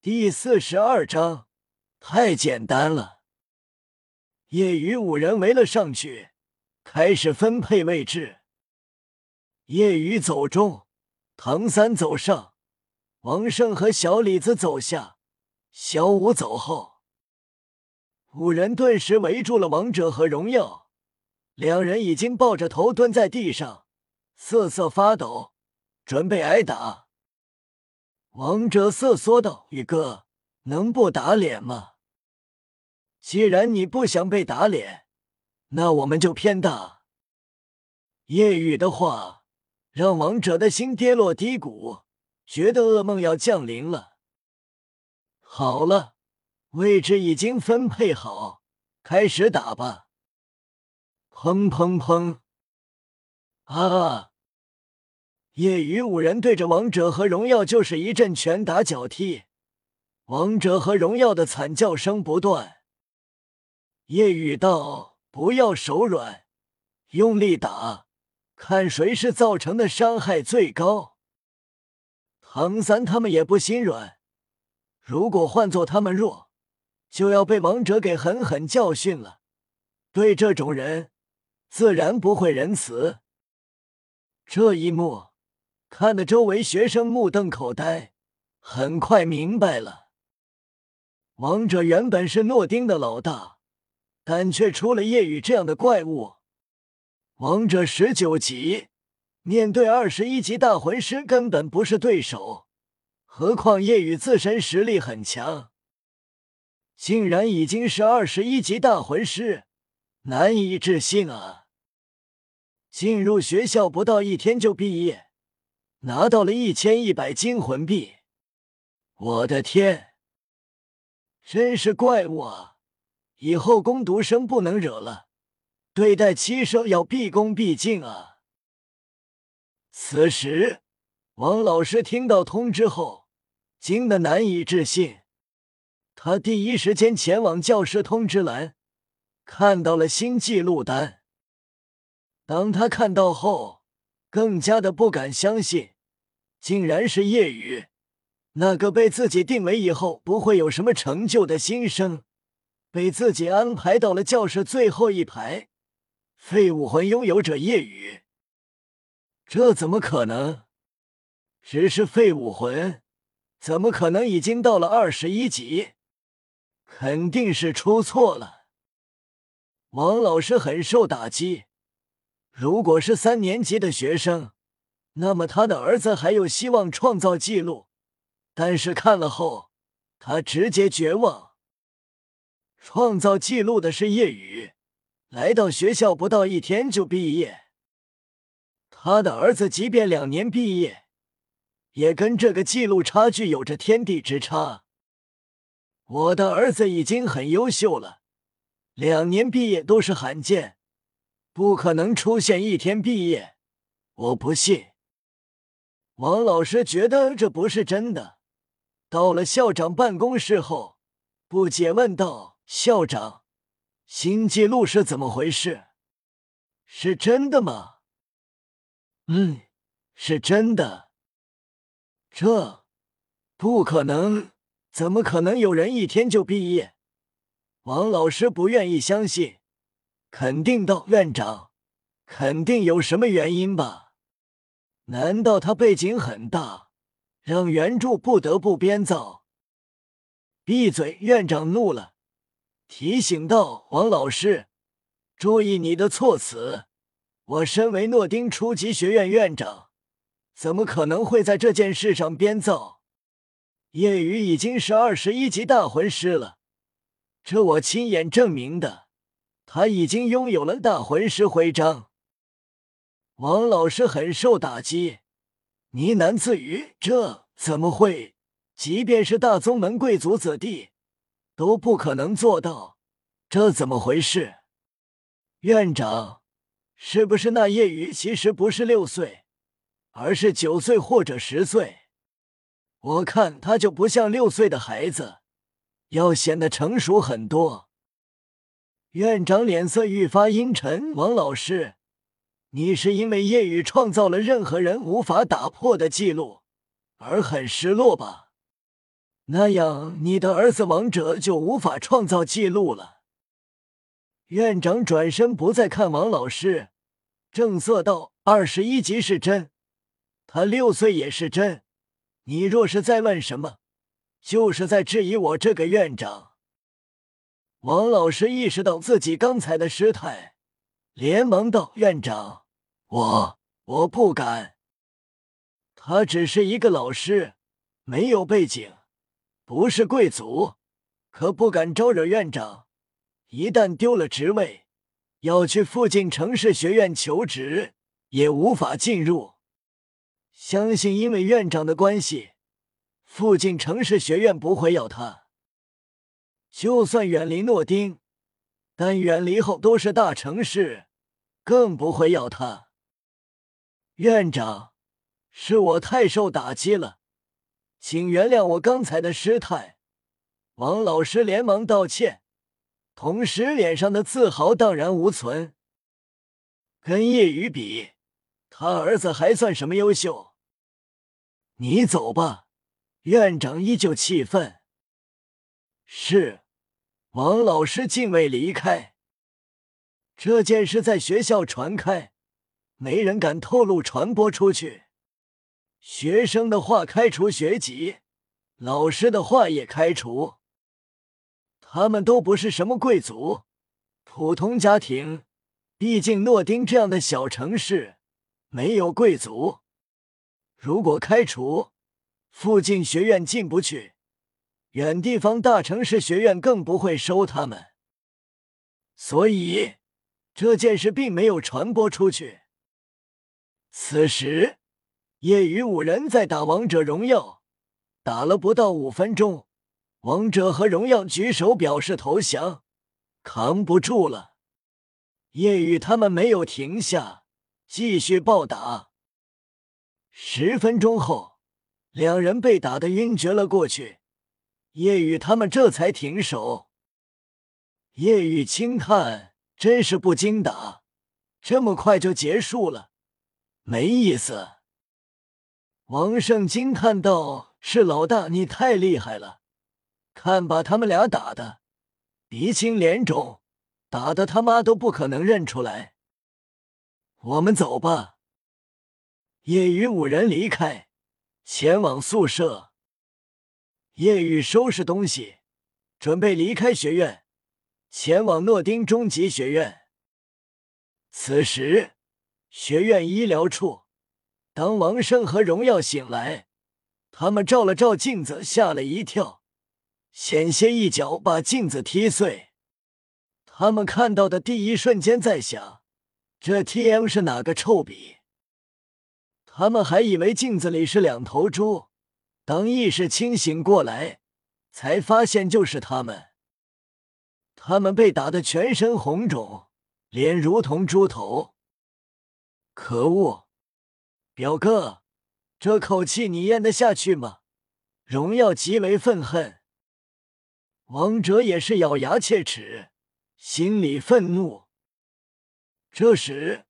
第四十二章，太简单了。夜雨五人围了上去，开始分配位置。夜雨走中，唐三走上，王胜和小李子走下，小五走后。五人顿时围住了王者和荣耀，两人已经抱着头蹲在地上，瑟瑟发抖，准备挨打。王者瑟缩道：“宇哥，能不打脸吗？既然你不想被打脸，那我们就偏打。”夜雨的话让王者的心跌落低谷，觉得噩梦要降临了。好了，位置已经分配好，开始打吧！砰砰砰！啊！夜雨五人对着王者和荣耀就是一阵拳打脚踢，王者和荣耀的惨叫声不断。夜雨道：“不要手软，用力打，看谁是造成的伤害最高。”唐三他们也不心软，如果换做他们弱，就要被王者给狠狠教训了。对这种人，自然不会仁慈。这一幕。看得周围学生目瞪口呆，很快明白了。王者原本是诺丁的老大，但却出了夜雨这样的怪物。王者十九级，面对二十一级大魂师根本不是对手，何况夜雨自身实力很强，竟然已经是二十一级大魂师，难以置信啊！进入学校不到一天就毕业。拿到了一千一百金魂币，我的天，真是怪物啊！以后攻读生不能惹了，对待七舍要毕恭毕敬啊！此时，王老师听到通知后，惊得难以置信，他第一时间前往教室通知栏，看到了新记录单。当他看到后，更加的不敢相信，竟然是叶雨，那个被自己定为以后不会有什么成就的新生，被自己安排到了教室最后一排，废武魂拥有者叶雨，这怎么可能？只是废武魂，怎么可能已经到了二十一级？肯定是出错了。王老师很受打击。如果是三年级的学生，那么他的儿子还有希望创造纪录。但是看了后，他直接绝望。创造纪录的是叶雨，来到学校不到一天就毕业。他的儿子即便两年毕业，也跟这个记录差距有着天地之差。我的儿子已经很优秀了，两年毕业都是罕见。不可能出现一天毕业，我不信。王老师觉得这不是真的。到了校长办公室后，不解问道：“校长，新纪录是怎么回事？是真的吗？”“嗯，是真的。”“这不可能，怎么可能有人一天就毕业？”王老师不愿意相信。肯定道：“院长，肯定有什么原因吧？难道他背景很大，让原著不得不编造？”闭嘴！院长怒了，提醒道：“王老师，注意你的措辞。我身为诺丁初级学院院长，怎么可能会在这件事上编造？叶雨已经是二十一级大魂师了，这我亲眼证明的。”他已经拥有了大魂师徽章。王老师很受打击，呢喃自语：“这怎么会？即便是大宗门贵族子弟，都不可能做到。这怎么回事？”院长，是不是那夜雨其实不是六岁，而是九岁或者十岁？我看他就不像六岁的孩子，要显得成熟很多。院长脸色愈发阴沉。王老师，你是因为夜雨创造了任何人无法打破的记录而很失落吧？那样你的儿子王者就无法创造记录了。院长转身不再看王老师，正色道：“二十一级是真，他六岁也是真。你若是再问什么，就是在质疑我这个院长。”王老师意识到自己刚才的失态，连忙道：“院长，我我不敢。他只是一个老师，没有背景，不是贵族，可不敢招惹院长。一旦丢了职位，要去附近城市学院求职，也无法进入。相信因为院长的关系，附近城市学院不会要他。”就算远离诺丁，但远离后都是大城市，更不会要他。院长，是我太受打击了，请原谅我刚才的失态。王老师连忙道歉，同时脸上的自豪荡然无存。跟叶雨比，他儿子还算什么优秀？你走吧。院长依旧气愤。是。王老师敬畏离开。这件事在学校传开，没人敢透露传播出去。学生的话开除学籍，老师的话也开除。他们都不是什么贵族，普通家庭。毕竟诺丁这样的小城市没有贵族。如果开除，附近学院进不去。远地方大城市学院更不会收他们，所以这件事并没有传播出去。此时，夜雨五人在打王者荣耀，打了不到五分钟，王者和荣耀举手表示投降，扛不住了。夜雨他们没有停下，继续暴打。十分钟后，两人被打得晕厥了过去。叶雨他们这才停手。叶雨轻叹：“真是不经打，这么快就结束了，没意思。”王胜惊叹道：“是老大，你太厉害了！看把他们俩打的，鼻青脸肿，打的他妈都不可能认出来。”我们走吧。夜雨五人离开，前往宿舍。叶雨收拾东西，准备离开学院，前往诺丁中级学院。此时，学院医疗处，当王胜和荣耀醒来，他们照了照镜子，吓了一跳，险些一脚把镜子踢碎。他们看到的第一瞬间在想：这 T M 是哪个臭逼？他们还以为镜子里是两头猪。当意识清醒过来，才发现就是他们。他们被打得全身红肿，脸如同猪头。可恶，表哥，这口气你咽得下去吗？荣耀极为愤恨，王者也是咬牙切齿，心里愤怒。这时，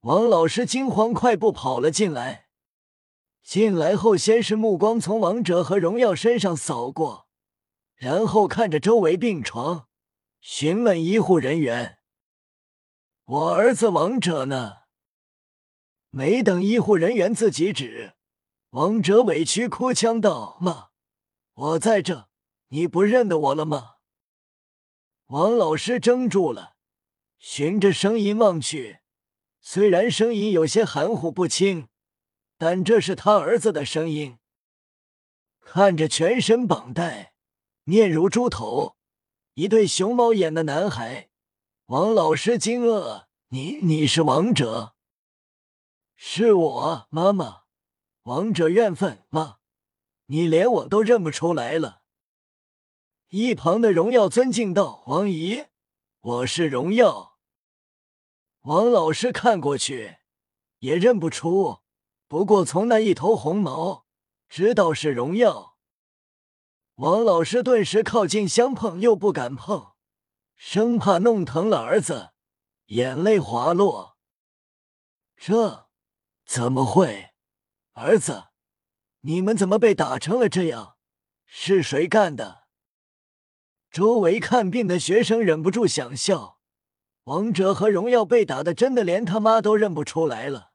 王老师惊慌快步跑了进来。进来后，先是目光从王者和荣耀身上扫过，然后看着周围病床，询问医护人员：“我儿子王者呢？”没等医护人员自己指，王者委屈哭腔道：“妈，我在这，你不认得我了吗？”王老师怔住了，循着声音望去，虽然声音有些含糊不清。但这是他儿子的声音。看着全身绑带、面如猪头、一对熊猫眼的男孩，王老师惊愕：“你你是王者？”“是我，妈妈。”王者怨愤：“妈，你连我都认不出来了。”一旁的荣耀尊敬道：“王姨，我是荣耀。”王老师看过去，也认不出。不过从那一头红毛，知道是荣耀。王老师顿时靠近相碰，又不敢碰，生怕弄疼了儿子，眼泪滑落。这怎么会？儿子，你们怎么被打成了这样？是谁干的？周围看病的学生忍不住想笑。王者和荣耀被打的真的连他妈都认不出来了。